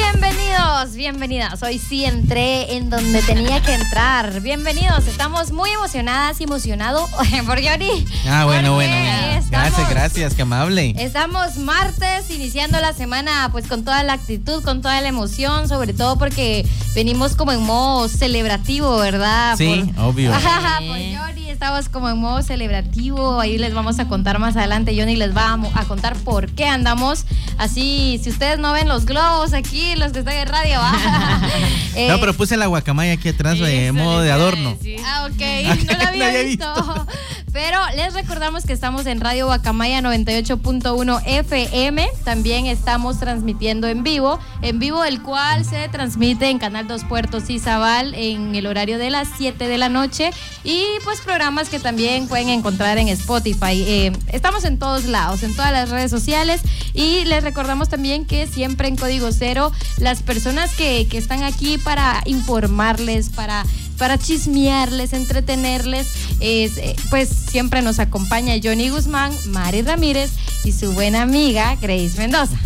Bienvenidos, bienvenidas. Hoy sí entré en donde tenía que entrar. Bienvenidos, estamos muy emocionadas y emocionado por Yori. Ah, bueno, bueno. bueno. estamos- Gracias, gracias, qué amable. Estamos martes, iniciando la semana pues con toda la actitud, con toda la emoción, sobre todo porque venimos como en modo celebrativo, ¿verdad? Sí, obvio. Ajá, por Johnny estamos como en modo celebrativo, ahí les vamos a contar más adelante, Johnny les va a contar por qué andamos así, si ustedes no ven los globos aquí, los que están en radio, ¿va? Eh, No, pero puse la guacamaya aquí atrás de modo de adorno. Ah, ok, Ah, no había había visto. Pero les recordamos que estamos en Radio Guacamaya 98.1 FM. También estamos transmitiendo en vivo, en vivo el cual se transmite en Canal 2 Puertos y Zabal en el horario de las 7 de la noche. Y pues programas que también pueden encontrar en Spotify. Eh, estamos en todos lados, en todas las redes sociales. Y les recordamos también que siempre en Código Cero, las personas que, que están aquí para informarles, para para chismearles, entretenerles. Es, eh, pues siempre nos acompaña Johnny Guzmán, Mari Ramírez y su buena amiga Grace Mendoza.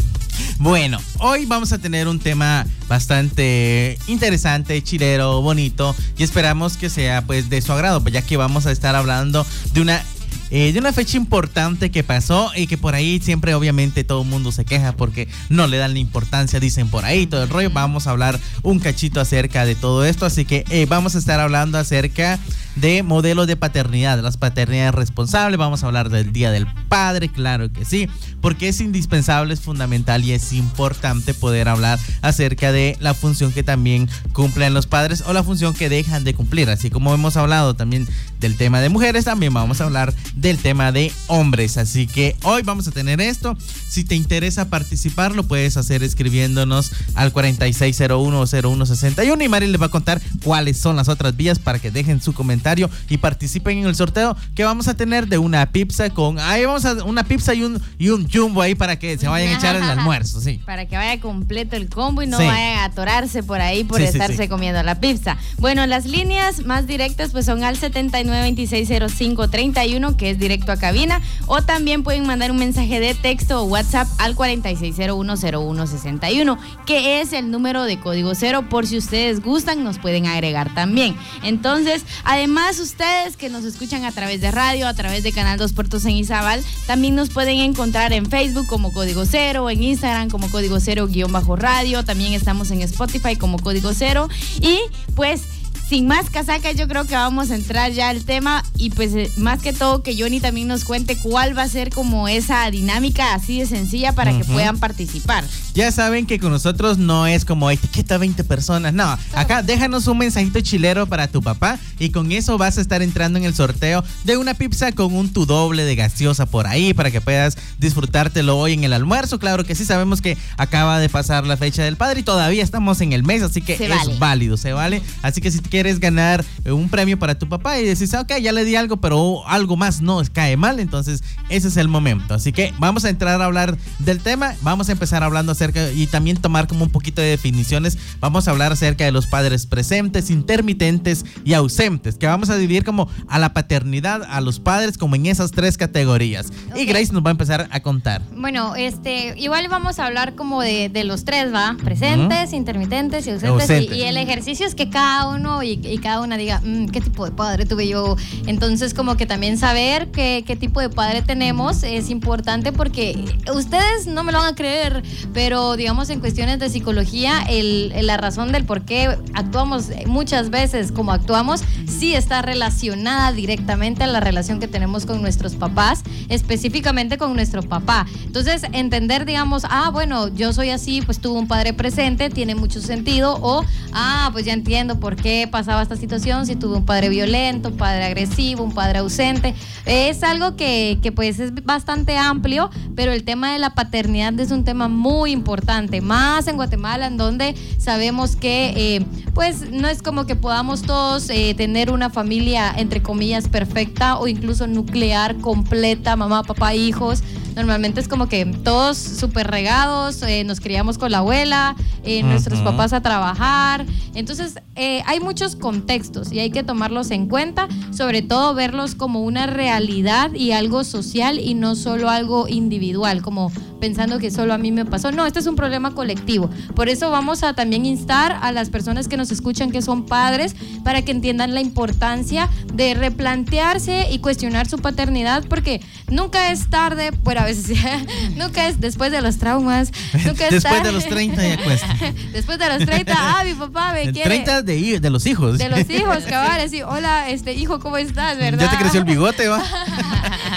Bueno, hoy vamos a tener un tema bastante interesante, chilero, bonito y esperamos que sea pues de su agrado, pues ya que vamos a estar hablando de una eh, de una fecha importante que pasó y que por ahí siempre obviamente todo el mundo se queja porque no le dan la importancia, dicen por ahí todo el rollo. Vamos a hablar un cachito acerca de todo esto, así que eh, vamos a estar hablando acerca de modelos de paternidad, las paternidades responsables, vamos a hablar del Día del Padre, claro que sí, porque es indispensable, es fundamental y es importante poder hablar acerca de la función que también cumplen los padres o la función que dejan de cumplir, así como hemos hablado también del tema de mujeres, también vamos a hablar del tema de hombres, así que hoy vamos a tener esto, si te interesa participar lo puedes hacer escribiéndonos al 46010161 y Mari les va a contar cuáles son las otras vías para que dejen su comentario y participen en el sorteo que vamos a tener de una pizza con ahí vamos a una pizza y un y un jumbo ahí para que se vayan a echar el almuerzo, sí. Para que vaya completo el combo y no Sí. vaya a atorarse por ahí por sí, estarse sí. comiendo la pizza. Bueno, las líneas más directas pues son al 79260531 que es directo a cabina o también pueden mandar un mensaje de texto o WhatsApp al 46010161 que es el número de código cero por si ustedes gustan nos pueden agregar también. Entonces, además ustedes que nos escuchan a través de radio, a través de Canal 2 Puertos en Izabal, también nos pueden encontrar en Facebook como Código Cero, en Instagram como Código Cero guion bajo radio, también estamos en Spotify como Código Cero. Y pues sin más casaca, yo creo que vamos a entrar ya al tema y pues eh, más que todo que Johnny también nos cuente cuál va a ser como esa dinámica así de sencilla para que puedan participar. Ya saben que con nosotros no es como etiqueta 20 personas, no. Acá déjanos un mensajito chilero para tu papá y con eso vas a estar entrando en el sorteo de una pizza con un tu doble de gaseosa por ahí para que puedas disfrutártelo hoy en el almuerzo. Claro que sí, sabemos que acaba de pasar la fecha del padre y todavía estamos en el mes, así que Se es vale. válido, se vale. Así que si quieres ganar eh, un premio para tu papá y decís, ok, ya le di algo, pero algo más no cae mal, entonces ese es el momento. Así que vamos a entrar a hablar del tema, vamos a empezar hablando acerca y también tomar como un poquito de definiciones. Vamos a hablar acerca de los padres presentes, intermitentes y ausentes, que vamos a dividir como a la paternidad, a los padres, como en esas tres categorías. Y. Grace nos va a empezar a contar. Bueno, este, igual vamos a hablar como de, de los tres, ¿va? Presentes, intermitentes y ausentes. Ausentes. Y, y el ejercicio es que cada uno y, cada una diga, mm, ¿qué tipo de padre tuve yo? Entonces, como que también saber qué, qué tipo de padre tenemos es importante porque ustedes no me lo van a creer, pero digamos en cuestiones de psicología, el, la razón del por qué actuamos muchas veces como actuamos sí está relacionada directamente a la relación que tenemos con nuestros papás, específicamente con nuestro papá. Entonces, entender, digamos, ah, bueno, yo soy así, pues tuve un padre presente, tiene mucho sentido, o, ah, pues ya entiendo por qué pasaba esta situación, si tuve un padre violento, un padre agresivo, un padre ausente. Es algo que, que pues es bastante amplio, pero el tema de la paternidad es un tema muy importante, más en Guatemala, en donde sabemos que, eh, pues, no es como que podamos todos eh, tener una familia, entre comillas, perfecta o incluso nuclear, completa, mamá, papá, hijos. Normalmente es como que todos súper regados, eh, nos criamos con la abuela, nuestros papás a trabajar. Entonces, hay muchos contextos y hay que tomarlos en cuenta, sobre todo verlos como una realidad y algo social y no solo algo individual, como pensando que solo a mí me pasó. No, este es un problema colectivo. Por eso vamos a también instar a las personas que nos escuchan que son padres para que entiendan la importancia de replantearse y cuestionar su paternidad porque nunca es tarde, bueno, a veces nunca es después de los traumas, nunca es Después de los 30 ya cuesta. después de los 30, ah, mi papá me quiere. 30 de, de los hijos. De los hijos, cabal, así, hola, este hijo, ¿cómo estás, verdad? Ya te creció el bigote, va.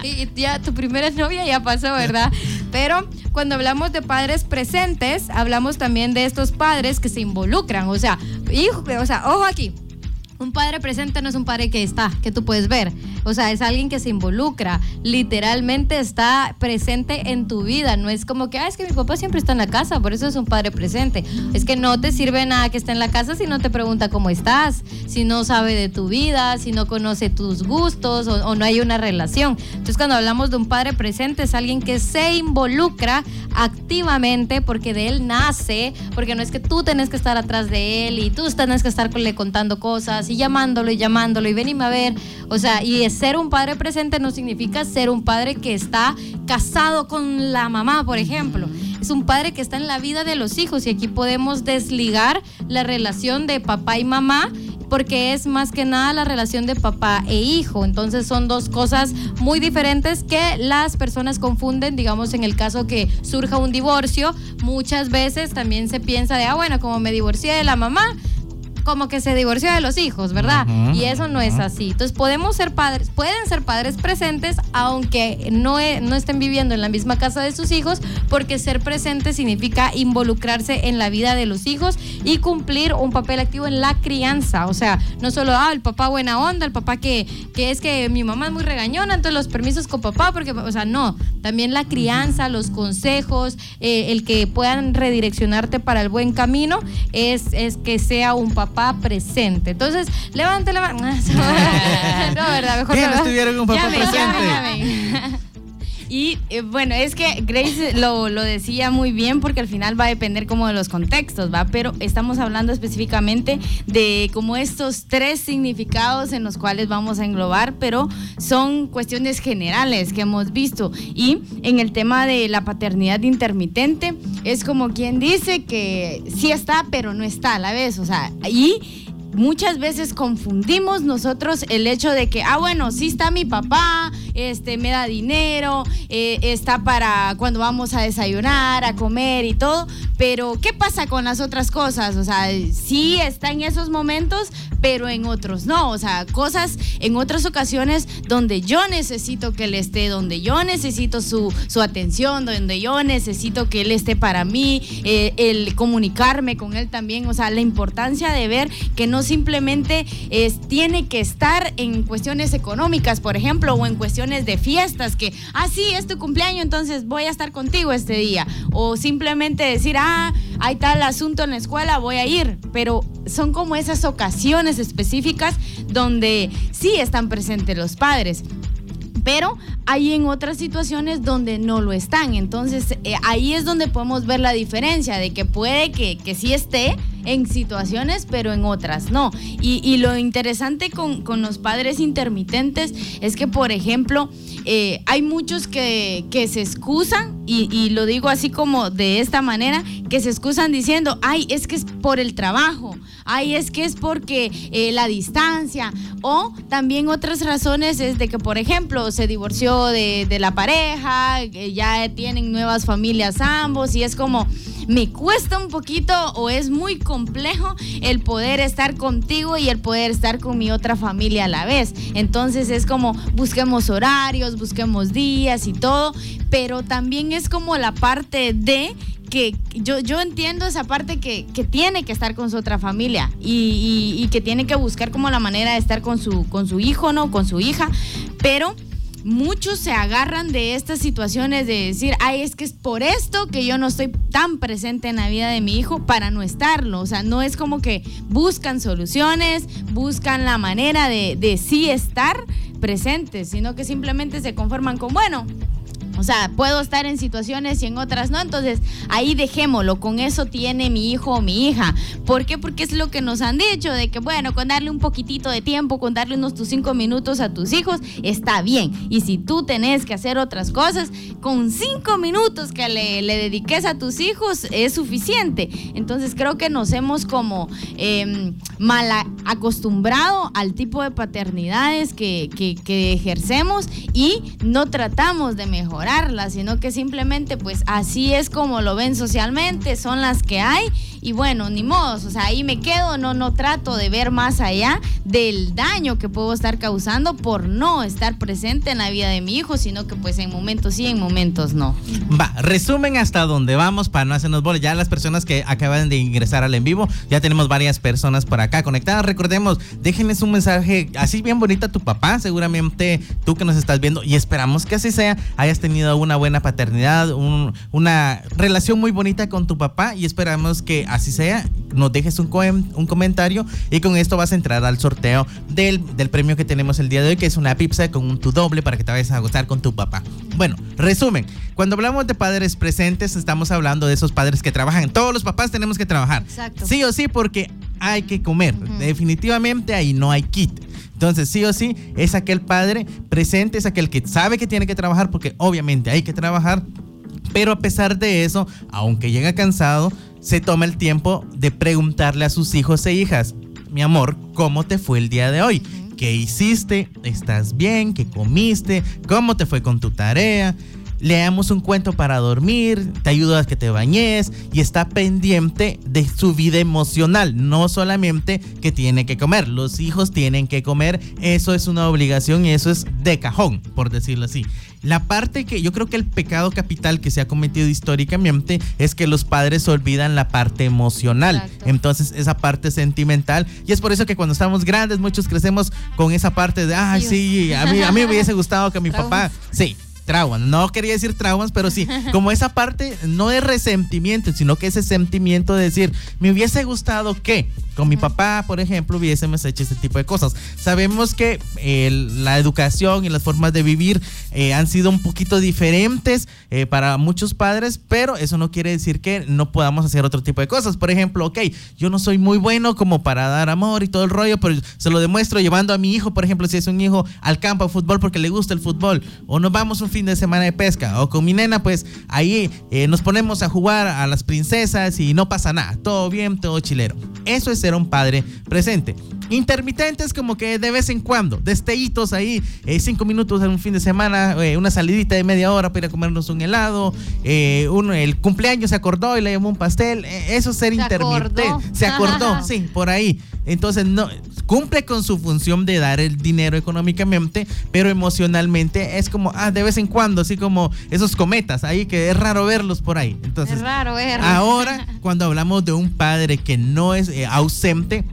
Y ya tu primera novia ya pasó, ¿verdad? Pero cuando hablamos de padres presentes, hablamos también de estos padres que se involucran. O sea, hijo, o sea, ojo aquí. Un padre presente no es un padre que está, que tú puedes ver. O sea, es alguien que se involucra, literalmente está presente en tu vida. No es como que, ah, es que mi papá siempre está en la casa, por eso es un padre presente. Es que no te sirve nada que esté en la casa si no te pregunta cómo estás, si no sabe de tu vida, si no conoce tus gustos o, no hay una relación. Entonces, cuando hablamos de un padre presente, es alguien que se involucra activamente porque de él nace, porque no es que tú tenés que estar atrás de él y tú tenés que estarle contando cosas y llamándolo y llamándolo y venime a ver. O sea, y ser un padre presente no significa ser un padre que está casado con la mamá, por ejemplo. Es un padre que está en la vida de los hijos y aquí podemos desligar la relación de papá y mamá porque es más que nada la relación de papá e hijo. Entonces son dos cosas muy diferentes que las personas confunden, digamos en el caso que surja un divorcio, muchas veces también se piensa de, ah, bueno, como me divorcié de la mamá, como que se divorció de los hijos, ¿verdad? y eso no es así. Entonces podemos ser padres, pueden ser padres presentes aunque no, e, no estén viviendo en la misma casa de sus hijos, porque ser presente significa involucrarse en la vida de los hijos y cumplir un papel activo en la crianza. O sea, no solo, ah, el papá buena onda, el papá que, que es que mi mamá es muy regañona, entonces los permisos con papá, porque, o sea, no, también la crianza, los consejos, eh, el que puedan redireccionarte para el buen camino, es, es que sea un papá papá presente. Entonces, levante la mano. no, ¿verdad? Mejor que no estuvieron un papá presente. Y eh, bueno, es que Grace lo, lo, decía muy bien porque al final va a depender como de los contextos, ¿va? Pero estamos hablando específicamente de como estos tres significados en los cuales vamos a englobar, pero son cuestiones generales que hemos visto. Y en el tema de la paternidad intermitente, es como quien dice que sí está, pero no está a la vez, o sea, y muchas veces confundimos nosotros el hecho de que, ah, bueno, sí está mi papá, este, me da dinero, eh, está para cuando vamos a desayunar, a comer y todo, pero ¿qué pasa con las otras cosas? O sea, sí está en esos momentos, pero en otros no, o sea, cosas en otras ocasiones donde yo necesito que él esté, donde yo necesito su, su atención, donde yo necesito que él esté para mí, eh, el comunicarme con él también, o sea, la importancia de ver que no simplemente es, tiene que estar en cuestiones económicas, por ejemplo, o en cuestiones de fiestas, que, ah, sí, es tu cumpleaños, entonces voy a estar contigo este día. O simplemente decir, ah, hay tal asunto en la escuela, voy a ir. Pero son como esas ocasiones específicas donde sí están presentes los padres pero hay en otras situaciones donde no lo están. Entonces eh, ahí es donde podemos ver la diferencia de que puede que, que sí esté, en situaciones, pero en otras no. Y, lo interesante con, los padres intermitentes es que, por ejemplo, eh, hay muchos que, se excusan, y, y, lo digo así como de esta manera, que se excusan diciendo, ay, es que es por el trabajo, ay, es que es porque eh, la distancia, o también otras razones es de que, por ejemplo, se divorció de, de la pareja, ya tienen nuevas familias ambos, y es como me cuesta un poquito o es muy complejo el poder estar contigo y el poder estar con mi otra familia a la vez. Entonces es como busquemos horarios, busquemos días y todo, pero también es como la parte de que yo, yo entiendo esa parte que, tiene que estar con su otra familia y, y, que tiene que buscar como la manera de estar con su, con su hijo, ¿no? Con su hija, pero muchos se agarran de estas situaciones de decir, ay, es que es por esto que yo no estoy tan presente en la vida de mi hijo para no estarlo. O sea, no es como que buscan soluciones, buscan la manera de, de sí estar presentes, sino que simplemente se conforman con, bueno, o sea, puedo estar en situaciones y en otras no. Entonces, ahí dejémoslo. Con eso tiene mi hijo o mi hija. ¿Por qué? Porque es lo que nos han dicho, de que, bueno, con darle un poquitito de tiempo, con darle unos tus cinco minutos a tus hijos, está bien. Y si tú tenés que hacer otras cosas, con cinco minutos que le, dediques a tus hijos es suficiente. Entonces, creo que nos hemos como eh, mal acostumbrado al tipo de paternidades que, que ejercemos y no tratamos de mejorar sino que simplemente pues así es como lo ven socialmente, son las que hay y bueno, ni modo, o sea, ahí me quedo, no, no trato de ver más allá del daño que puedo estar causando por no estar presente en la vida de mi hijo, sino que pues en momentos sí, en momentos no. Va, resumen hasta dónde vamos para no hacernos bolas. Ya las personas que acaban de ingresar al en vivo, ya tenemos varias personas por acá conectadas. Recordemos, déjenles un mensaje así bien bonito a tu papá, seguramente tú que nos estás viendo y esperamos que así sea, hayas tenido una buena paternidad, una relación muy bonita con tu papá y esperamos que así sea, nos dejes un, un comentario y con esto vas a entrar al sorteo del, premio que tenemos el día de hoy, que es una pizza con un tu doble para que te vayas a gozar con tu papá. Bueno, resumen, cuando hablamos de padres presentes, estamos hablando de esos padres que trabajan. Todos los papás tenemos que trabajar. Sí o sí, porque hay que comer. Definitivamente ahí no hay kit. Entonces, sí o sí, es aquel padre presente, es aquel que sabe que tiene que trabajar, porque obviamente hay que trabajar. Pero a pesar de eso, aunque llega cansado, se toma el tiempo de preguntarle a sus hijos e hijas, mi amor, ¿cómo te fue el día de hoy? ¿Qué hiciste? ¿Estás bien? ¿Qué comiste? ¿Cómo te fue con tu tarea? leamos un cuento para dormir, te ayuda a que te bañes y está pendiente de su vida emocional, no solamente que tiene que comer, los hijos tienen que comer, eso es una obligación y eso es de cajón, por decirlo así. La parte que yo creo que el pecado capital que se ha cometido históricamente es que los padres olvidan la parte emocional. Entonces, esa parte sentimental. Y es por eso que cuando estamos grandes, muchos crecemos con esa parte de, ay, sí, a mí, a mí me hubiese gustado que mi papá, sí, traumas. No quería decir traumas, pero sí, como esa parte no de resentimiento, sino que ese sentimiento de decir, me hubiese gustado que con mi papá, por ejemplo, hubiésemos hecho este tipo de cosas. Sabemos que la educación y las formas de vivir eh, han sido un poquito diferentes eh, para muchos padres, pero eso no quiere decir que no podamos hacer otro tipo de cosas. Por ejemplo, ok, yo no soy muy bueno como para dar amor y todo el rollo, pero se lo demuestro llevando a mi hijo, por ejemplo, si es un hijo al campo a fútbol porque le gusta el fútbol, o nos vamos un fin de semana de pesca. O con mi nena, pues ahí eh, nos ponemos a jugar a las princesas y no pasa nada. Todo bien, todo chilero. Eso es ser un padre presente. Intermitentes como que de vez en cuando, destellitos ahí, eh, cinco minutos en un fin de semana, eh, una salidita de media hora para ir a comernos un helado, el cumpleaños se acordó y le llamó un pastel, eso es ser intermitente. Se acordó, sí, por ahí. Entonces no cumple con su función de dar el dinero económicamente, pero emocionalmente es como ah de vez en cuando, así como esos cometas ahí que es raro verlos por ahí. Entonces, es raro verlos. Ahora, cuando hablamos de un padre que no es eh, ausente,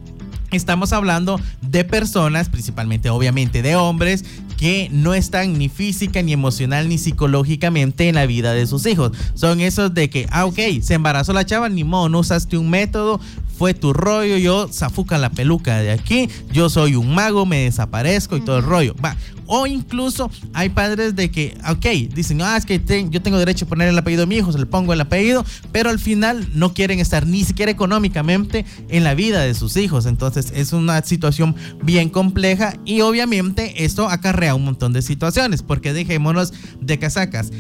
Estamos hablando de personas, principalmente obviamente de hombres, que no están ni física, ni emocional, ni psicológicamente en la vida de sus hijos. Son esos de que, ah, ok, se embarazó la chava, ni modo, no usaste un método, fue tu rollo, yo zafuca la peluca de aquí, yo soy un mago, me desaparezco y todo el rollo. Va. O incluso hay padres de que, ok, dicen, ah, es que yo tengo derecho a poner el apellido de mi hijo, se le pongo el apellido, pero al final no quieren estar ni siquiera económicamente en la vida de sus hijos. Entonces es una situación bien compleja y obviamente esto acarrea un montón de situaciones, porque dejémonos de casacas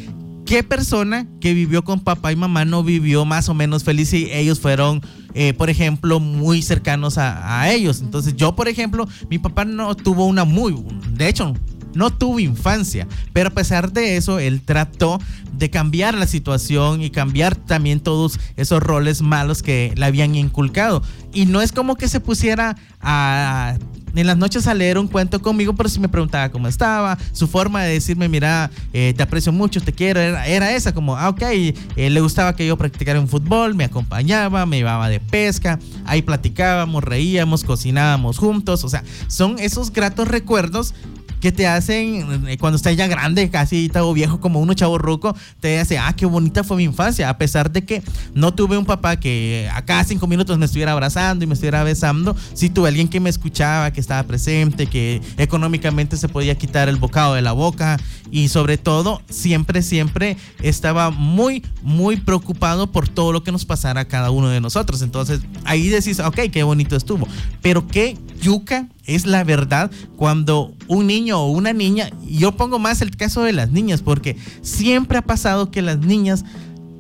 ¿qué persona que vivió con papá y mamá no vivió más o menos feliz y ellos fueron, eh, por ejemplo, muy cercanos a, a ellos? Entonces yo, por ejemplo, mi papá no tuvo una muy, de hecho, no tuvo infancia, pero a pesar de eso, él trató de cambiar la situación y cambiar también todos esos roles malos que le habían inculcado. Y no es como que se pusiera a en las noches a leer un cuento conmigo, pero si me preguntaba cómo estaba, su forma de decirme, mira, eh, te aprecio mucho, te quiero, era, esa, como, ah, ok, eh, le gustaba que yo practicara un fútbol, me acompañaba, me llevaba de pesca, ahí platicábamos, reíamos, cocinábamos juntos, o sea, son esos gratos recuerdos que te hacen, eh, cuando estás ya grande, casi todo viejo como uno chavo ruco, te hace, ah, qué bonita fue mi infancia, a pesar de que no tuve un papá que a cada cinco minutos me estuviera abrazando y me estuviera besando, sí tuve alguien que me escuchaba, que estaba presente, que económicamente se podía quitar el bocado de la boca y sobre todo siempre, siempre estaba muy, muy preocupado por todo lo que nos pasara a cada uno de nosotros. Entonces ahí decís, ok, qué bonito estuvo, pero qué yuca es la verdad cuando un niño o una niña, yo pongo más el caso de las niñas, porque siempre ha pasado que las niñas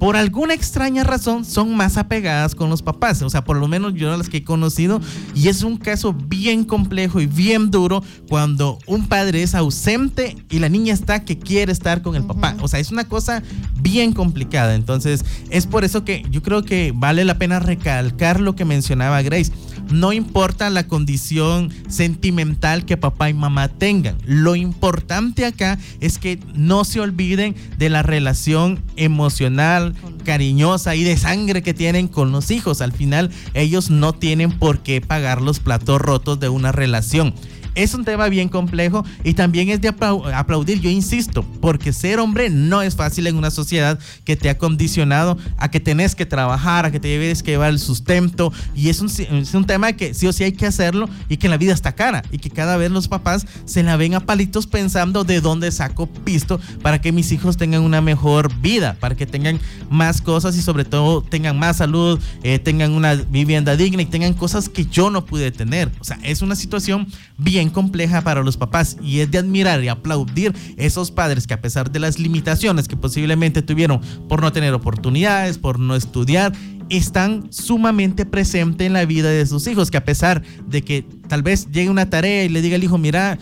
por alguna extraña razón son más apegadas con los papás. O sea, por lo menos yo las que he conocido. Y es un caso bien complejo y bien duro cuando un padre es ausente y la niña está que quiere estar con el papá. O sea, es una cosa bien complicada. Entonces, es por eso que yo creo que vale la pena recalcar lo que mencionaba Grace. No importa la condición sentimental que papá y mamá tengan. Lo importante acá es que no se olviden de la relación emocional, cariñosa y de sangre que tienen con los hijos. Al final ellos no tienen por qué pagar los platos rotos de una relación es un tema bien complejo y también es de aplaudir, yo insisto, porque ser hombre no es fácil en una sociedad que te ha condicionado a que tenés que trabajar, a que te debes que llevar el sustento y es un, es un tema que sí o sí hay que hacerlo y que la vida está cara y que cada vez los papás se la ven a palitos pensando de dónde saco pisto para que mis hijos tengan una mejor vida, para que tengan más cosas y sobre todo tengan más salud, eh, tengan una vivienda digna y tengan cosas que yo no pude tener. O sea, es una situación bien compleja para los papás y es de admirar y aplaudir esos padres que a pesar de las limitaciones que posiblemente tuvieron por no tener oportunidades, por no estudiar, están sumamente presentes en la vida de sus hijos, que a pesar de que tal vez llegue una tarea y le diga al hijo, mira,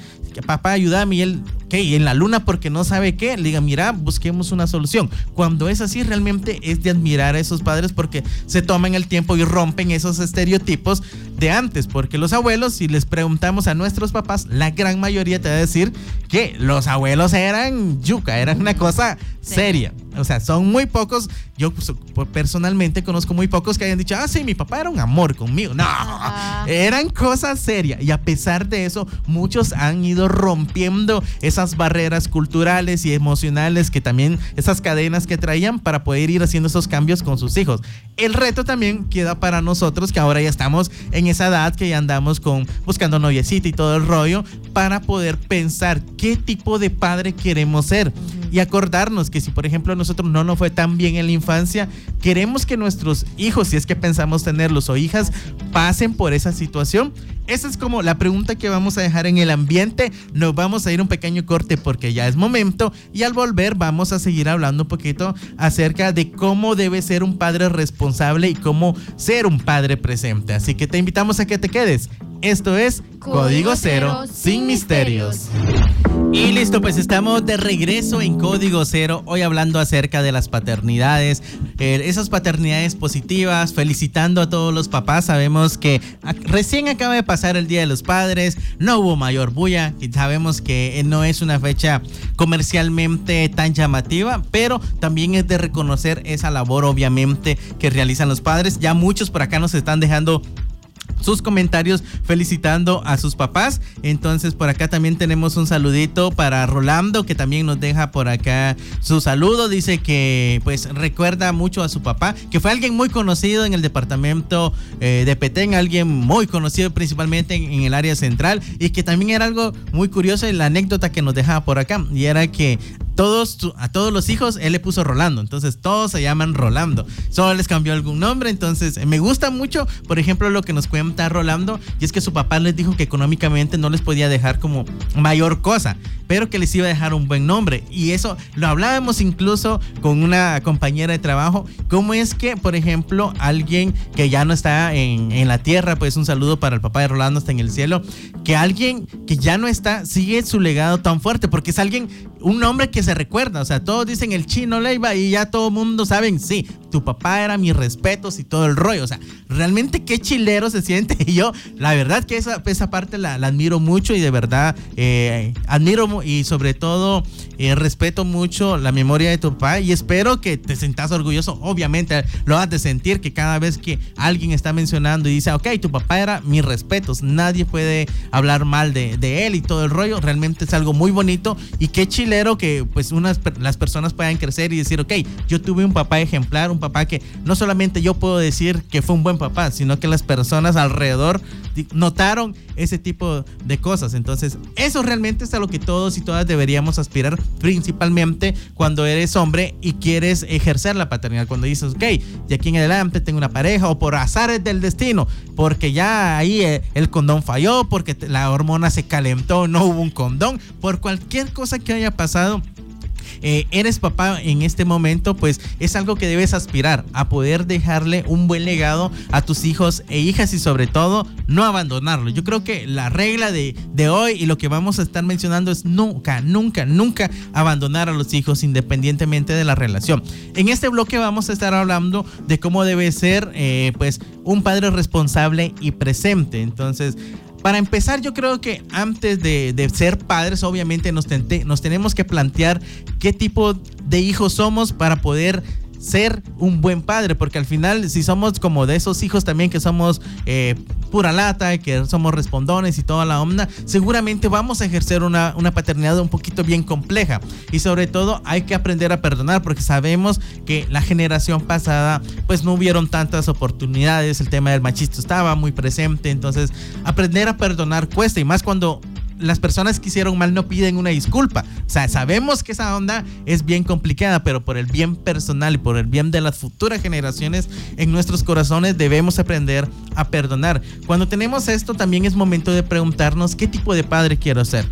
papá, ayúdame, y él ¿qué? en la luna porque no sabe qué, le diga, mira, busquemos una solución. Cuando es así, realmente es de admirar a esos padres porque se toman el tiempo y rompen esos estereotipos de antes, porque los abuelos, si les preguntamos a nuestros papás, la gran mayoría te va a decir que los abuelos eran yuca, eran una cosa seria. O sea, son muy pocos, yo pues, personalmente conozco muy pocos que hayan dicho, ah, sí, mi papá era un amor conmigo. No, eran cosas serias. Y a pesar de eso, muchos han ido rompiendo esas barreras culturales y emocionales que también, esas cadenas que traían para poder ir haciendo esos cambios con sus hijos. El reto también queda para nosotros que ahora ya estamos en esa edad que ya andamos con buscando noviecita y todo el rollo para poder pensar qué tipo de padre queremos ser y acordarnos que si por ejemplo nosotros no nos fue tan bien en la infancia, queremos que nuestros hijos, si es que pensamos tenerlos o hijas, pasen por esa situación. Esa es como la pregunta que vamos a dejar en el ambiente. Nos vamos a ir un pequeño corte porque ya es momento y al volver vamos a seguir hablando un poquito acerca de cómo debe ser un padre responsable y cómo ser un padre presente. Así que te invitamos a que te quedes. Esto es Código, Cero, sin misterios. Y listo, pues estamos de regreso Código Cero, hoy hablando acerca de las paternidades, eh, esas paternidades positivas, felicitando a todos los papás. Sabemos que recién acaba de pasar el Día de los Padres, no hubo mayor bulla, y sabemos que no es una fecha comercialmente tan llamativa, pero también es de reconocer esa labor obviamente que realizan los padres. Ya muchos por acá nos están dejando sus comentarios felicitando a sus papás. Entonces por acá también tenemos un saludito para Rolando que también nos deja por acá su saludo. Dice que pues recuerda mucho a su papá, que fue alguien muy conocido en el departamento eh, de Petén, alguien muy conocido principalmente en, el área central y que también era algo muy curioso en la anécdota que nos dejaba por acá y era que todos, a todos los hijos él le puso Rolando, entonces todos se llaman Rolando. Solo les cambió algún nombre, entonces me gusta mucho, por ejemplo, lo que nos cuenta Rolando, y es que su papá les dijo que económicamente no les podía dejar como mayor cosa, pero que les iba a dejar un buen nombre. Y eso lo hablábamos incluso con una compañera de trabajo, cómo es que, por ejemplo, alguien que ya no está en, en la tierra, pues un saludo para el papá de Rolando, está en el cielo, que alguien que ya no está sigue su legado tan fuerte, porque es alguien, un nombre que se recuerda, o sea, todos dicen el chino Leiva y ya todo mundo saben, sí, tu papá era mis respetos y todo el rollo, o sea, realmente qué chilero se siente y yo, la verdad que esa, esa parte la, admiro mucho y de verdad eh, admiro y sobre todo eh, respeto mucho la memoria de tu papá y espero que te sientas orgulloso, obviamente lo has de sentir que cada vez que alguien está mencionando y dice, ok, tu papá era mis respetos, nadie puede hablar mal de, de él y todo el rollo, realmente es algo muy bonito y qué chilero que pues unas las personas puedan crecer y decir, ok, yo tuve un papá ejemplar, un papá que no solamente yo puedo decir que fue un buen papá, sino que las personas alrededor notaron ese tipo de cosas. Entonces, eso realmente es a lo que todos y todas deberíamos aspirar, principalmente cuando eres hombre y quieres ejercer la paternidad. Cuando dices, ok, de aquí en adelante tengo una pareja o por azares del destino, porque ya ahí eh, el condón falló, porque la hormona se calentó, no hubo un condón, por cualquier cosa que haya pasado eh, eres papá en este momento, pues es algo que debes aspirar a poder dejarle un buen legado a tus hijos e hijas y sobre todo no abandonarlo. Yo creo que la regla de, de hoy y lo que vamos a estar mencionando es nunca, nunca, nunca abandonar a los hijos independientemente de la relación. En este bloque vamos a estar hablando de cómo debe ser eh, pues un padre responsable y presente. Entonces, para empezar, yo creo que antes de, ser padres, obviamente nos, nos tenemos que plantear qué tipo de hijos somos para poder ser un buen padre, porque al final si somos como de esos hijos también que somos eh, pura lata, que somos respondones y toda la onda, seguramente vamos a ejercer una, una paternidad un poquito bien compleja. Y sobre todo hay que aprender a perdonar, porque sabemos que la generación pasada pues no hubieron tantas oportunidades, el tema del machismo estaba muy presente, entonces aprender a perdonar cuesta y más cuando las personas que hicieron mal no piden una disculpa. O sea, sabemos que esa onda es bien complicada, pero por el bien personal y por el bien de las futuras generaciones, en nuestros corazones debemos aprender a perdonar. Cuando tenemos esto, también es momento de preguntarnos qué tipo de padre quiero ser.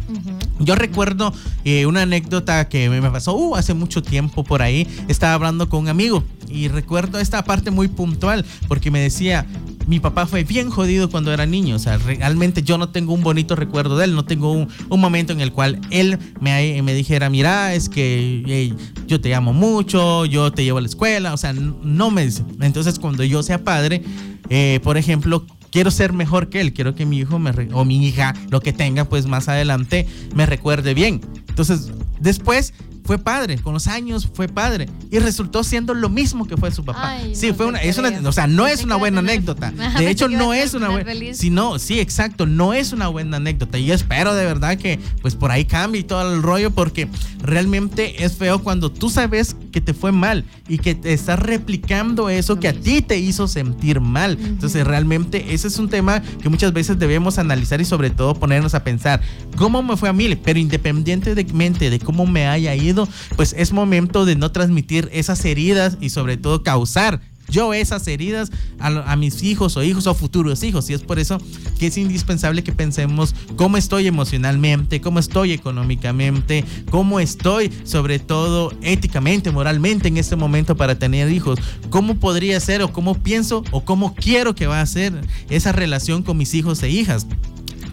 Yo recuerdo eh, una anécdota que me pasó uh, hace mucho tiempo por ahí. Estaba hablando con un amigo y recuerdo esta parte muy puntual porque me decía, mi papá fue bien jodido cuando era niño. O sea, realmente yo no tengo un bonito recuerdo de él. No tengo un, momento en el cual él me, me dijera, mira, es que yo te amo mucho, yo te llevo a la escuela. O sea, no me dice. Entonces, cuando yo sea padre, eh, por ejemplo, quiero ser mejor que él. Quiero que mi hijo me o mi hija, lo que tenga, pues más adelante, me recuerde bien. Entonces, después fue padre, con los años fue padre y resultó siendo lo mismo que fue su papá. sí, fue una, es una, o sea, no es una buena anécdota. De hecho, no es una buena, sino, sí, exacto, no es una buena anécdota y espero de verdad que pues por ahí cambie todo el rollo porque realmente es feo cuando tú sabes que te fue mal y que te estás replicando eso que a ti te hizo sentir mal. Entonces, realmente ese es un tema que muchas veces debemos analizar y sobre todo ponernos a pensar, ¿cómo me fue a mí? Pero independientemente de cómo me haya ido, pues es momento de no transmitir esas heridas y sobre todo causar yo esas heridas a, mis hijos o hijos o futuros hijos. Y es por eso que es indispensable que pensemos cómo estoy emocionalmente, cómo estoy económicamente, cómo estoy sobre todo éticamente, moralmente en este momento para tener hijos. ¿Cómo podría ser o cómo pienso o cómo quiero que va a ser esa relación con mis hijos e hijas?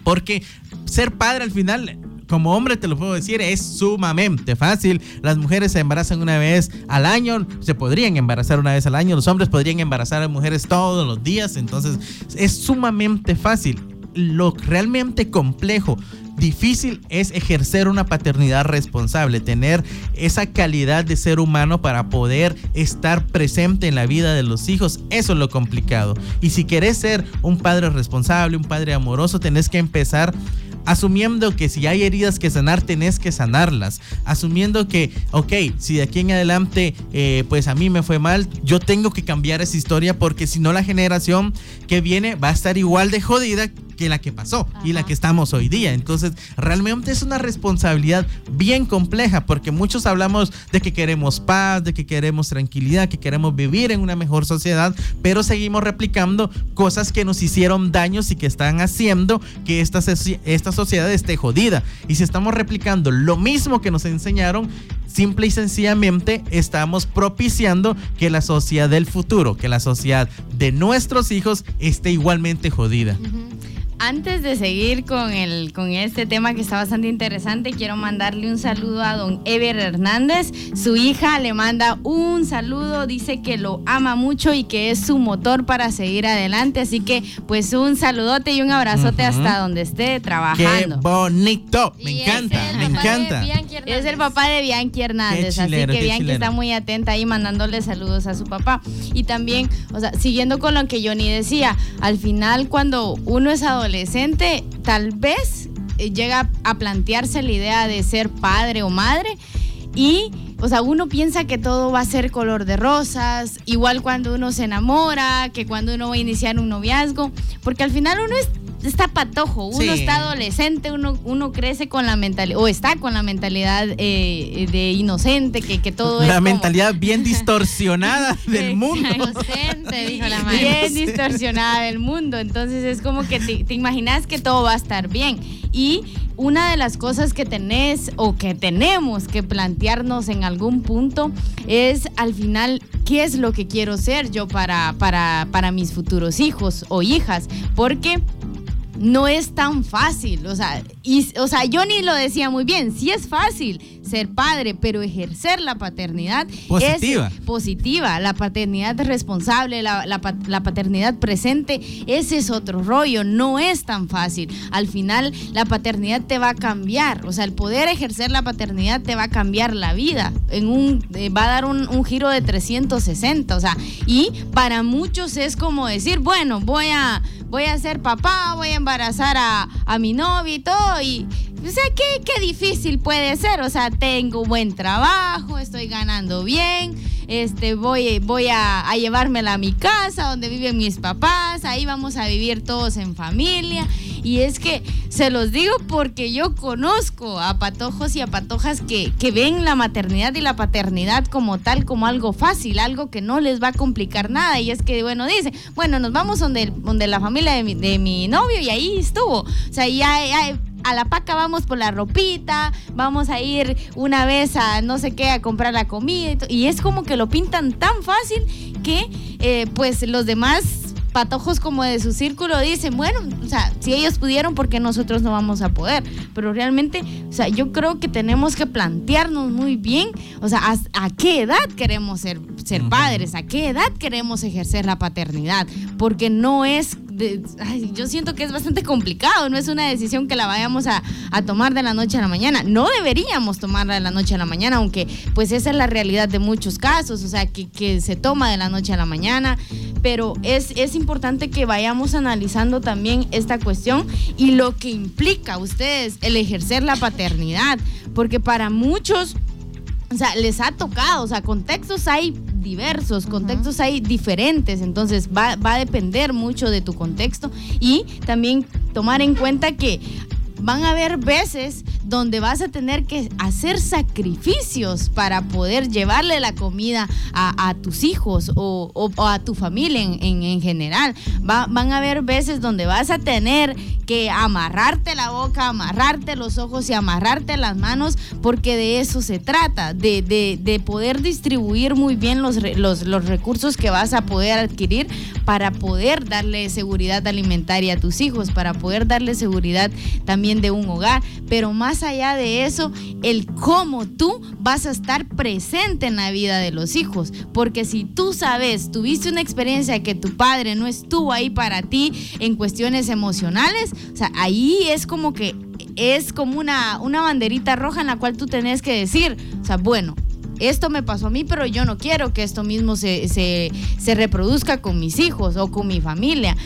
Porque ser padre al final como hombre te lo puedo decir, es sumamente fácil. Las mujeres se embarazan una vez al año, se podrían embarazar una vez al año, los hombres podrían embarazar a mujeres todos los días, entonces es sumamente fácil. Lo realmente complejo difícil es ejercer una paternidad responsable, tener esa calidad de ser humano para poder estar presente en la vida de los hijos. Eso es lo complicado. Y si querés ser un padre responsable, un padre amoroso, tenés que empezar asumiendo que si hay heridas que sanar, tenés que sanarlas, asumiendo que, ok, si de aquí en adelante, eh, pues a mí me fue mal, yo tengo que cambiar esa historia porque si no la generación que viene va a estar igual de jodida que la que pasó y la que estamos hoy día. Entonces, realmente es una responsabilidad bien compleja porque muchos hablamos de que queremos paz, de que queremos tranquilidad, que queremos vivir en una mejor sociedad, pero seguimos replicando cosas que nos hicieron daños y que están haciendo que esta, esta sociedad esté jodida. Y si estamos replicando lo mismo que nos enseñaron, simple y sencillamente estamos propiciando que la sociedad del futuro, que la sociedad de nuestros hijos esté igualmente jodida. Antes de seguir con, el, con este tema que está bastante interesante, quiero mandarle un saludo a don Ever Hernández. Su hija le manda un saludo, dice que lo ama mucho y que es su motor para seguir adelante. Así que, pues, un saludote y un abrazote hasta donde esté trabajando. ¡Qué bonito! Me encanta, me encanta. Es el papá de Bianchi Hernández. así que Bianchi está muy atenta ahí mandándole saludos a su papá. Y también, o sea, siguiendo con lo que Johnny decía, al final, cuando uno es adolescente, adolescente tal vez eh, llega a plantearse la idea de ser padre o madre y, o sea, uno piensa que todo va a ser color de rosas, igual cuando uno se enamora, que cuando uno va a iniciar un noviazgo, porque al final uno es está patojo, uno está adolescente, uno, uno crece con la mentalidad, o está con la mentalidad eh, de inocente, que, que todo la es. La mentalidad bien distorsionada del mundo. Inocente, dijo la madre. Bien distorsionada del mundo. Entonces es como que te, te imaginas que todo va a estar bien. Y una de las cosas que tenés o que tenemos que plantearnos en algún punto es al final qué es lo que quiero ser yo para, para, para mis futuros hijos o hijas. Porque no es tan fácil. O sea, y, o sea, Johnny lo decía muy bien, sí es fácil ser padre, pero ejercer la paternidad positiva. es positiva. La paternidad responsable, la, la, paternidad presente, ese es otro rollo, no es tan fácil. Al final, la paternidad te va a cambiar. O sea, el poder ejercer la paternidad te va a cambiar la vida. En un, eh, va a dar un, un giro de 360. O sea, y para muchos es como decir, bueno, voy a voy a ser papá, voy a embarazar a, a mi novio y todo. Y, o sea, ¿qué, qué difícil puede ser. O sea, tengo buen trabajo, estoy ganando bien este, voy, voy a, a, llevármela a mi casa donde viven mis papás, ahí vamos a vivir todos en familia. Y es que se los digo porque yo conozco a patojos y a patojas que, que ven la maternidad y la paternidad como tal, como algo fácil, algo que no les va a complicar nada. Y es que, bueno, dice, bueno, nos vamos donde, donde la familia de mi, de mi novio y ahí estuvo. O sea, ya, ya a la paca vamos por la ropita, vamos a ir una vez a no sé qué a comprar la comida y, y es como que lo pintan tan fácil que eh, pues los demás patojos como de su círculo dicen, bueno, o sea, si ellos pudieron, ¿por qué nosotros no vamos a poder? Pero realmente, o sea, yo creo que tenemos que plantearnos muy bien, o sea, a, qué edad queremos ser, ser padres, a qué edad queremos ejercer la paternidad, porque no es yo siento que es bastante complicado, no es una decisión que la vayamos a, a, tomar de la noche a la mañana. No deberíamos tomarla de la noche a la mañana, aunque pues esa es la realidad de muchos casos, o sea, que, que se toma de la noche a la mañana, pero es, es importante que vayamos analizando también esta cuestión y lo que implica a ustedes el ejercer la paternidad, porque para muchos o sea, les ha tocado, o sea, contextos hay diversos, contextos hay diferentes, entonces va, va a depender mucho de tu contexto y también tomar en cuenta que van a haber veces donde vas a tener que hacer sacrificios para poder llevarle la comida a, tus hijos o, a tu familia en, general. van a haber veces donde vas a tener que amarrarte la boca, amarrarte los ojos y amarrarte las manos, porque de eso se trata, de, poder distribuir muy bien los, los, los recursos que vas a poder adquirir para poder darle seguridad alimentaria a tus hijos, para poder darle seguridad también de un hogar, pero más allá de eso, el cómo tú vas a estar presente en la vida de los hijos, porque si tú sabes, tuviste una experiencia que tu padre no estuvo ahí para ti en cuestiones emocionales, o sea, ahí es como que es como una, una banderita roja en la cual tú tenés que decir, o sea, bueno, esto me pasó a mí, pero yo no quiero que esto mismo se, se, se reproduzca con mis hijos o con mi familia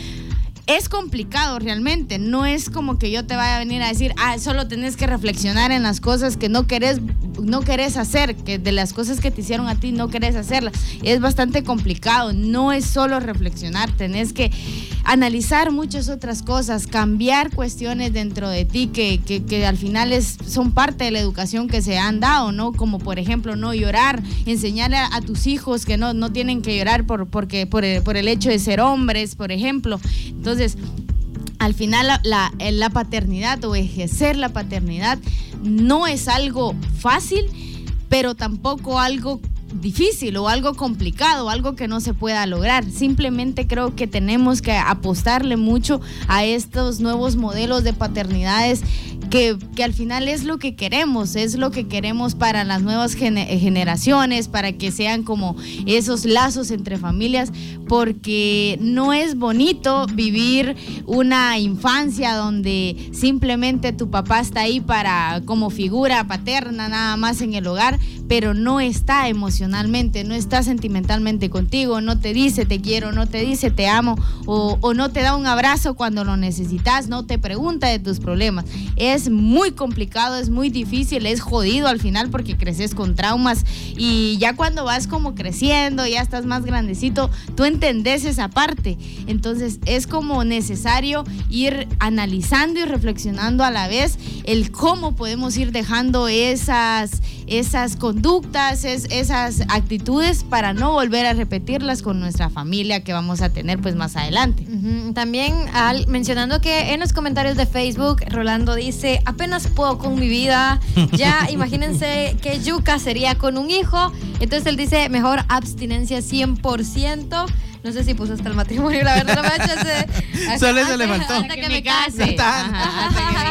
es complicado realmente. No es como que yo te vaya a venir a decir, ah, solo tenés que reflexionar en las cosas que no querés no querés hacer, que de las cosas que te hicieron a ti no querés hacerlas. Es bastante complicado, no es solo reflexionar, tenés que analizar muchas otras cosas, cambiar cuestiones dentro de ti que, que, al final es, son parte de la educación que se han dado, ¿no? Como por ejemplo no llorar, enseñar a, tus hijos que no, no tienen que llorar por, porque, por, el, por el hecho de ser hombres, por ejemplo. Entonces, al final la, la, paternidad o ejercer la paternidad no es algo fácil, pero tampoco algo difícil o algo complicado, algo que no se pueda lograr. Simplemente creo que tenemos que apostarle mucho a estos nuevos modelos de paternidades que, al final es lo que queremos, es lo que queremos para las nuevas generaciones, para que sean como esos lazos entre familias, porque no es bonito vivir una infancia donde simplemente tu papá está ahí para como figura paterna nada más en el hogar, pero no está emocionalmente, no está sentimentalmente contigo, no te dice te quiero, no te dice te amo o, no te da un abrazo cuando lo necesitas, no te pregunta de tus problemas. Es muy complicado, es muy difícil, es jodido al final porque creces con traumas y ya cuando vas como creciendo, ya estás más grandecito, tú entendés esa parte. Entonces es como necesario ir analizando y reflexionando a la vez el cómo podemos ir dejando esas, esas conductas, esas actitudes para no volver a repetirlas con nuestra familia que vamos a tener pues más adelante. También al, mencionando que en los comentarios de Facebook, Rolando dice, apenas puedo con mi vida, ya imagínense qué yuca sería con un hijo. Entonces él dice, mejor abstinencia 100%. No sé si puso hasta el matrimonio, la verdad no me ese. Solo se le faltó. Hasta que me case.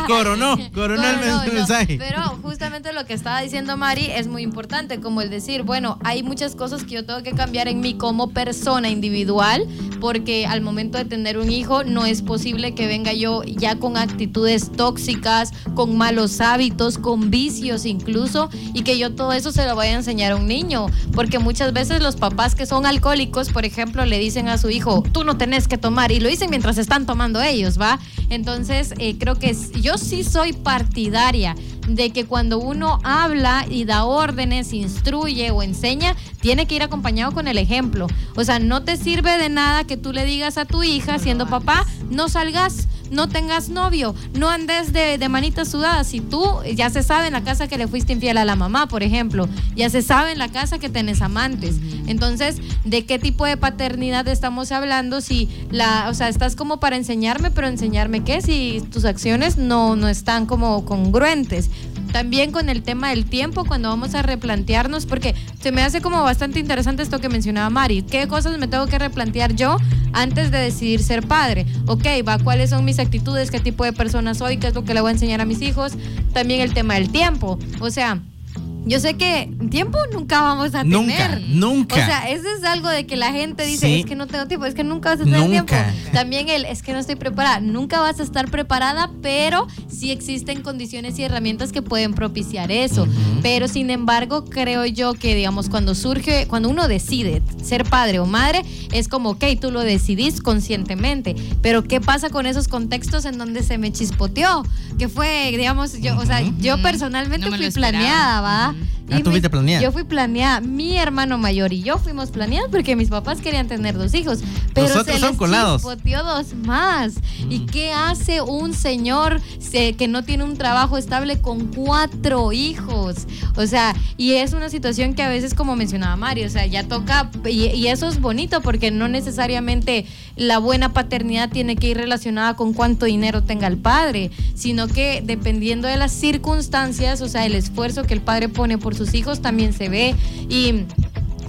Coronó, coronó, el mensaje. pero justamente lo que estaba diciendo Mari es muy importante, como el decir, bueno, hay muchas cosas que yo tengo que cambiar en mí como persona individual, porque al momento de tener un hijo no es posible que venga yo ya con actitudes tóxicas, con malos hábitos, con vicios incluso, y que yo todo eso se lo vaya a enseñar a un niño, porque muchas veces los papás que son alcohólicos, por ejemplo, le dicen a su hijo, tú no tenés que tomar, y lo dicen mientras están tomando ellos, ¿va? Entonces, eh, creo que yo sí soy partidaria de que cuando uno habla y da órdenes, instruye o enseña, tiene que ir acompañado con el ejemplo. O sea, no te sirve de nada que tú le digas a tu hija, siendo papá, no salgas no tengas novio, no andes de, de manitas sudadas. Si tú ya se sabe en la casa que le fuiste infiel a la mamá, por ejemplo, ya se sabe en la casa que tenés amantes. Entonces, ¿de qué tipo de paternidad estamos hablando? Si la, o sea, estás como para enseñarme, pero enseñarme qué si tus acciones no, no están como congruentes. También con el tema del tiempo, cuando vamos a replantearnos, porque se me hace como bastante interesante esto que mencionaba Mari. ¿Qué cosas me tengo que replantear yo antes de decidir ser padre? Ok, va, ¿cuáles son mis actitudes? ¿Qué tipo de persona soy? ¿Qué es lo que le voy a enseñar a mis hijos? También el tema del tiempo. O sea, yo sé que tiempo nunca vamos a tener. Nunca. O sea, eso es algo de que la gente dice, es que no tengo tiempo, es que nunca vas a tener tiempo. También el, es que no estoy preparada. Nunca vas a estar preparada, pero sí existen condiciones y herramientas que pueden propiciar eso. Pero sin embargo, creo yo que, digamos, cuando surge, cuando uno decide ser padre o madre, es como, ok, tú lo decidís conscientemente. Pero ¿qué pasa con esos contextos en donde se me chispoteó? Que fue, digamos, yo, o sea, yo personalmente fui planeada, ¿va? Um, Ah, ¿tú fuiste planeada? Yo fui planeada. Mi hermano mayor y yo fuimos planeados porque mis papás querían tener dos hijos. Pero Nosotros se son les colados. dos más. ¿Y qué hace un señor que no tiene un trabajo estable con cuatro hijos? O sea, y es una situación que a veces, como mencionaba Mario, o sea, ya toca, y, y eso es bonito porque no necesariamente la buena paternidad tiene que ir relacionada con cuánto dinero tenga el padre, sino que dependiendo de las circunstancias, o sea, el esfuerzo que el padre pone por sus hijos también se ve y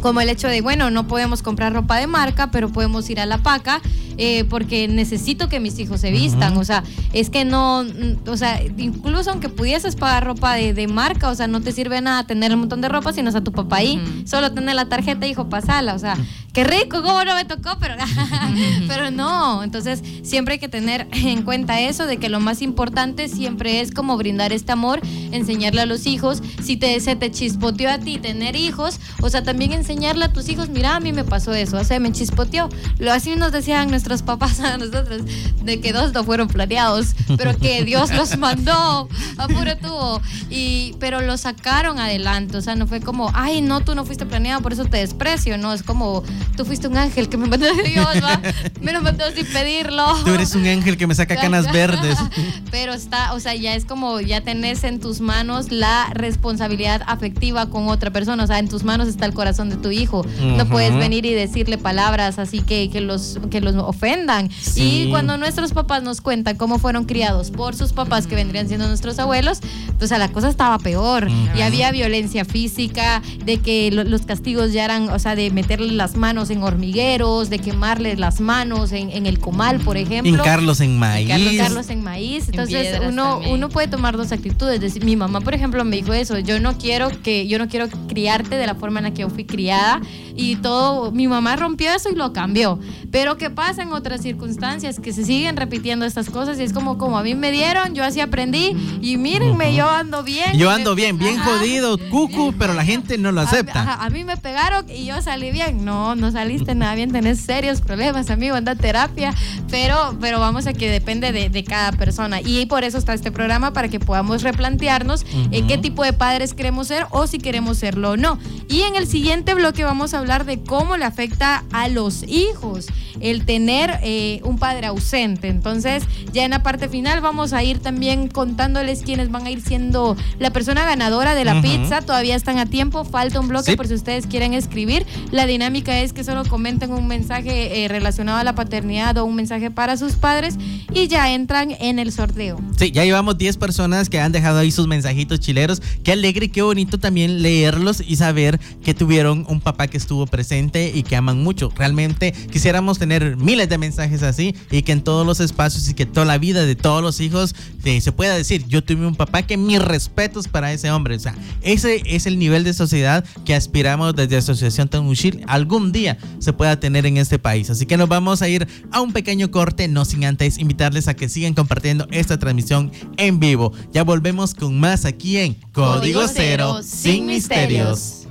como el hecho de, bueno, no podemos comprar ropa de marca, pero podemos ir a la paca eh, porque necesito que mis hijos se vistan. O sea, es que no, o sea, incluso aunque pudieses pagar ropa de, marca, o sea, no te sirve nada tener un montón de ropa si no está tu papá ahí. Solo tener la tarjeta, hijo, pasala. O sea, qué rico, cómo no me tocó, pero, pero no. Entonces, siempre hay que tener en cuenta eso, de que lo más importante siempre es como brindar este amor, enseñarle a los hijos, si te, se te chispoteó a ti tener hijos, o sea, también enseñarle a tus hijos, mira, a mí me pasó eso, o sea, me chispoteó. Lo así nos decían nuestros papás a nosotros, de que dos no fueron planeados, pero que Dios los mandó, apuro tuvo. Y, pero lo sacaron adelante, o sea, no fue como, ay, no, tú no fuiste planeado, por eso te desprecio, no, es como, tú fuiste un ángel que me mandó Dios, ¿va? me lo mandó sin pedirlo. Tú eres un ángel que me saca canas verdes. Pero está, o sea, ya es como, ya tenés en tus manos la responsabilidad afectiva con otra persona, o sea, en tus manos está el corazón de tu hijo. No puedes venir y decirle palabras así que, que los, que los ofendan. Sí. Y cuando nuestros papás nos cuentan cómo fueron criados por sus papás, que vendrían siendo nuestros abuelos, pues a la cosa estaba peor. Y había violencia física, de que lo- los castigos ya eran, o sea, de meterle las manos en hormigueros, de quemarle las manos en, en el comal, por ejemplo. Hincarlos en maíz. Carlos, Carlos en maíz. Entonces piedras uno, también. uno puede tomar dos actitudes. Decir, mi mamá, por ejemplo, me dijo eso. Yo no quiero que, yo no quiero criarte de la forma en la que yo fui criada. Y todo, mi mamá rompió eso y lo cambió. Pero ¿qué pasa en otras circunstancias? Que se siguen repitiendo estas cosas y es como, como a mí me dieron, yo así aprendí. Y mírenme, yo ando bien. Yo ando bien, bien Ajá. jodido, cucu, pero la gente no lo A- acepta. ajá, A, mí me pegaron y yo salí bien. No, no saliste nada bien, tenés serios problemas, amigo, anda a terapia. Pero, pero vamos a que depende de, de cada persona. Y por eso está este programa, para que podamos replantearnos eh, qué tipo de padres queremos ser o si queremos serlo o no. Y en el siguiente bloque vamos a hablar de cómo le afecta a los hijos el tener eh, un padre ausente. Entonces, ya en la parte final vamos a ir también contándoles quiénes van a ir siendo la persona ganadora de la pizza. Todavía están a tiempo, falta un bloque Sí. por si ustedes quieren escribir. La dinámica es que solo comenten un mensaje eh, relacionado a la paternidad o un mensaje para sus padres y ya entran en el sorteo. Sí, ya llevamos 10 personas que han dejado ahí sus mensajitos chileros. Qué alegre y qué bonito también leerlos y saber que tuvieron un papá que estuvo presente y que aman mucho. Realmente quisiéramos tener miles de mensajes así y que en todos los espacios y que toda la vida de todos los hijos eh, se pueda decir, yo tuve un papá que mis respetos para ese hombre. O sea, ese es el nivel de sociedad que aspiramos desde Asociación Tanushil algún día se pueda tener en este país. Así que nos vamos a ir a un pequeño corte, no sin antes invitarles a que sigan compartiendo esta transmisión en vivo. Ya volvemos con más aquí en Código Cero, sin misterios.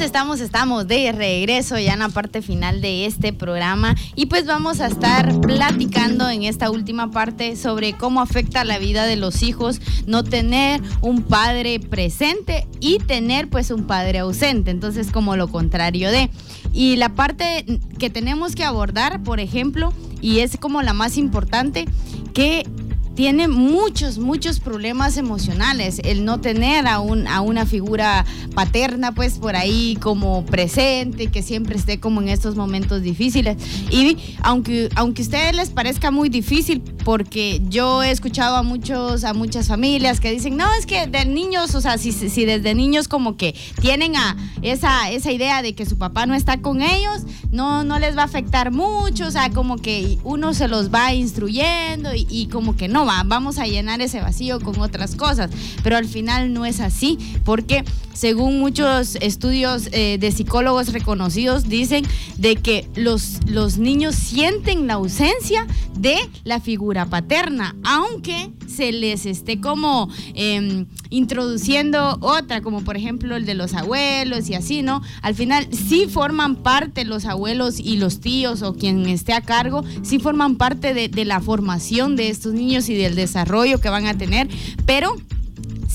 Estamos, estamos de regreso ya en la parte final de este programa y pues vamos a estar platicando en esta última parte sobre cómo afecta la vida de los hijos no tener un padre presente y tener pues un padre ausente, entonces como lo contrario de. Y la parte que tenemos que abordar, por ejemplo, y es como la más importante, que tiene muchos, muchos problemas emocionales. El no tener a, un, a una figura paterna, pues por ahí como presente, que siempre esté como en estos momentos difíciles. Y aunque, aunque a ustedes les parezca muy difícil, porque yo he escuchado a muchos, a muchas familias que dicen, no, es que de niños, o sea, si, si desde niños como que tienen a esa, esa idea de que su papá no está con ellos, no, no les va a afectar mucho, o sea, como que uno se los va instruyendo y, y como que no va, vamos a llenar ese vacío con otras cosas, pero al final no es así, porque según muchos estudios eh, de psicólogos reconocidos dicen de que los, los niños sienten la ausencia de la figura paterna, aunque se les esté como eh, introduciendo otra, como por ejemplo el de los abuelos y así, ¿no? Al final sí forman parte los abuelos y los tíos o quien esté a cargo, sí forman parte de, de la formación de estos niños y del desarrollo que van a tener, pero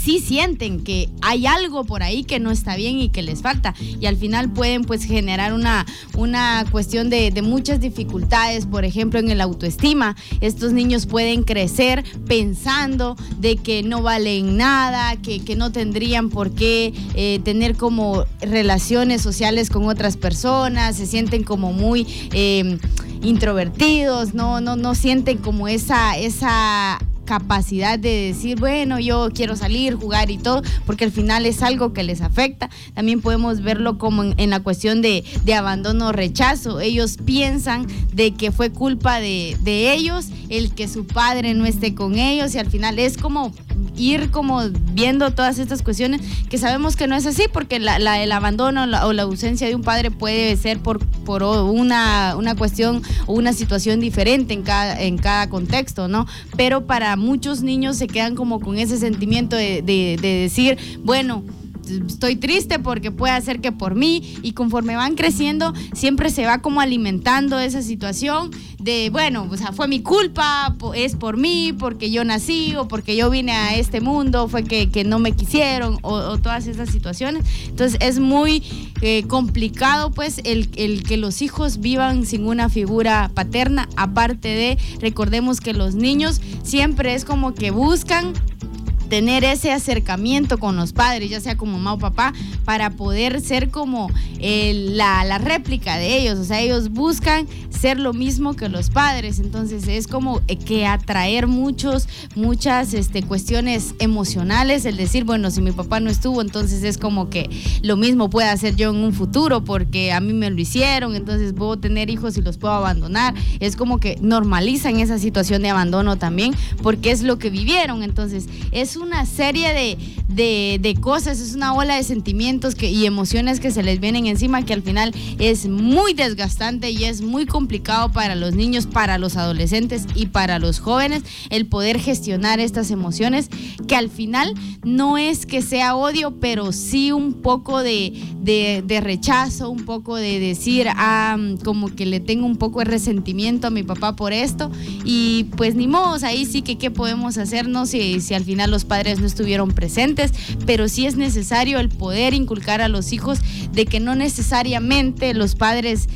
sí sienten que hay algo por ahí que no está bien y que les falta y al final pueden pues generar una, una cuestión de, muchas dificultades, por ejemplo en el autoestima. Estos niños pueden crecer pensando de que no valen nada, que, que no tendrían por qué eh, tener como relaciones sociales con otras personas, se sienten como muy... eh, introvertidos, no, no, no sienten como esa, esa capacidad de decir, bueno, yo quiero salir, jugar y todo, porque al final es algo que les afecta. También podemos verlo como en, la cuestión de, abandono o rechazo. Ellos piensan de que fue culpa de, de ellos el que su padre no esté con ellos y al final es como ir como viendo todas estas cuestiones que sabemos que no es así porque la, el abandono o la ausencia de un padre puede ser por, por una, una cuestión o una situación diferente en cada, en cada contexto, ¿no? Pero para muchos niños se quedan como con ese sentimiento de, de decir, bueno, estoy triste porque puede ser que por mí y conforme van creciendo siempre se va como alimentando esa situación de, bueno, o sea, fue mi culpa, es por mí, porque yo nací o porque yo vine a este mundo, fue que, no me quisieron o, todas esas situaciones. Entonces es muy eh, complicado pues el, el que los hijos vivan sin una figura paterna, aparte de, recordemos que los niños siempre es como que buscan tener ese acercamiento con los padres, ya sea como mamá o papá, para poder ser como la, la, réplica de ellos. O sea, ellos buscan ser lo mismo que los padres. Entonces es como eh, que atraer muchos, muchas este, cuestiones emocionales, el decir, bueno, si mi papá no estuvo, entonces es como que lo mismo pueda hacer yo en un futuro porque a mí me lo hicieron, entonces puedo tener hijos y los puedo abandonar. Es como que normalizan esa situación de abandono también porque es lo que vivieron. Entonces es una serie de, cosas, es una ola de sentimientos que, y emociones que se les vienen encima que al final es muy desgastante y es muy complicado para los niños, para los adolescentes y para los jóvenes el poder gestionar estas emociones que al final no es que sea odio, pero sí un poco de, rechazo, un poco de decir, ah, como que le tengo un poco de resentimiento a mi papá por esto y pues ni modo, ahí sí que qué podemos hacer, no si, si al final los padres no estuvieron presentes, pero sí es necesario el poder inculcar a los hijos de que no necesariamente los padres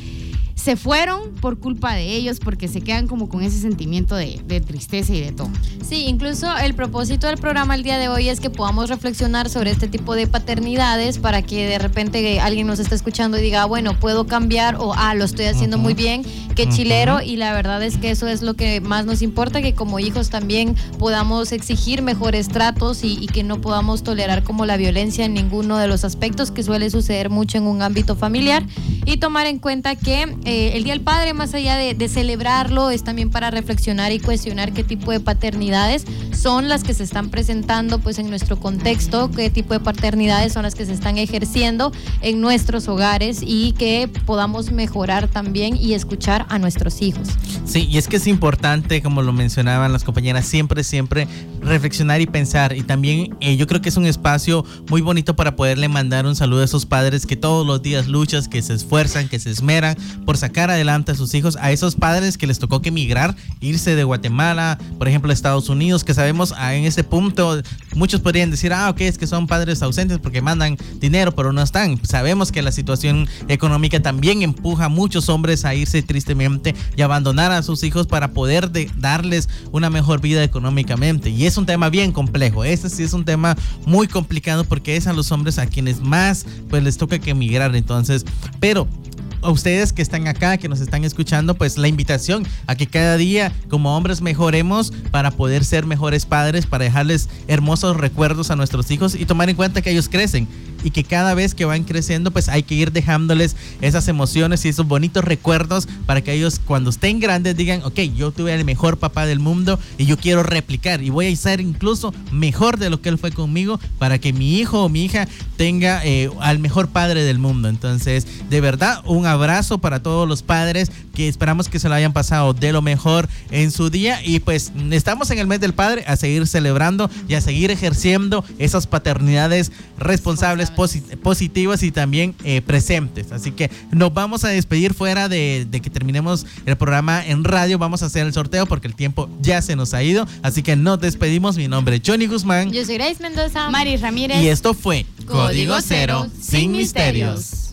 se fueron por culpa de ellos porque se quedan como con ese sentimiento de, tristeza y de todo. Sí, incluso el propósito del programa el día de hoy es que podamos reflexionar sobre este tipo de paternidades para que de repente alguien nos esté escuchando y diga, ah, bueno, puedo cambiar o, ah, lo estoy haciendo muy bien, qué chilero. Y la verdad es que eso es lo que más nos importa, que como hijos también podamos exigir mejores tratos y, que no podamos tolerar como la violencia en ninguno de los aspectos que suele suceder mucho en un ámbito familiar y tomar en cuenta que eh, el Día del Padre, más allá de, celebrarlo, es también para reflexionar y cuestionar qué tipo de paternidades son las que se están presentando pues en nuestro contexto, qué tipo de paternidades son las que se están ejerciendo en nuestros hogares y que podamos mejorar también y escuchar a nuestros hijos. Sí, y es que es importante, como lo mencionaban las compañeras, siempre, siempre reflexionar y pensar. Y también eh, yo creo que es un espacio muy bonito para poderle mandar un saludo a esos padres que todos los días luchan, que se esfuerzan, que se esmeran por sacar adelante a sus hijos, a esos padres que les tocó que emigrar, irse de Guatemala, por ejemplo, a Estados Unidos, que sabemos ah, en ese punto, muchos podrían decir, ah, ok, es que son padres ausentes porque mandan dinero, pero no están. Sabemos que la situación económica también empuja a muchos hombres a irse tristemente y abandonar a sus hijos para poder darles una mejor vida económicamente. Y es un tema bien complejo. Este sí es un tema muy complicado porque es a los hombres a quienes más pues les toca que emigrar. Entonces, pero a ustedes que están acá, que nos están escuchando, pues la invitación a que cada día como hombres mejoremos para poder ser mejores padres, para dejarles hermosos recuerdos a nuestros hijos y tomar en cuenta que ellos crecen y que cada vez que van creciendo pues hay que ir dejándoles esas emociones y esos bonitos recuerdos para que ellos cuando estén grandes digan, ok, yo tuve el mejor papá del mundo y yo quiero replicar y voy a ser incluso mejor de lo que él fue conmigo para que mi hijo o mi hija tenga eh, al mejor padre del mundo. Entonces, de verdad, un abrazo para todos los padres que esperamos que se lo hayan pasado de lo mejor en su día y pues estamos en el mes del padre a seguir celebrando y a seguir ejerciendo esas paternidades responsables positivas y también eh, presentes. Así que nos vamos a despedir fuera de, que terminemos el programa en radio. Vamos a hacer el sorteo porque el tiempo ya se nos ha ido. Así que nos despedimos. Mi nombre es Johnny Guzmán. Yo soy Grace Mendoza. Mari Ramírez. Y esto fue Código Cero, sin misterios.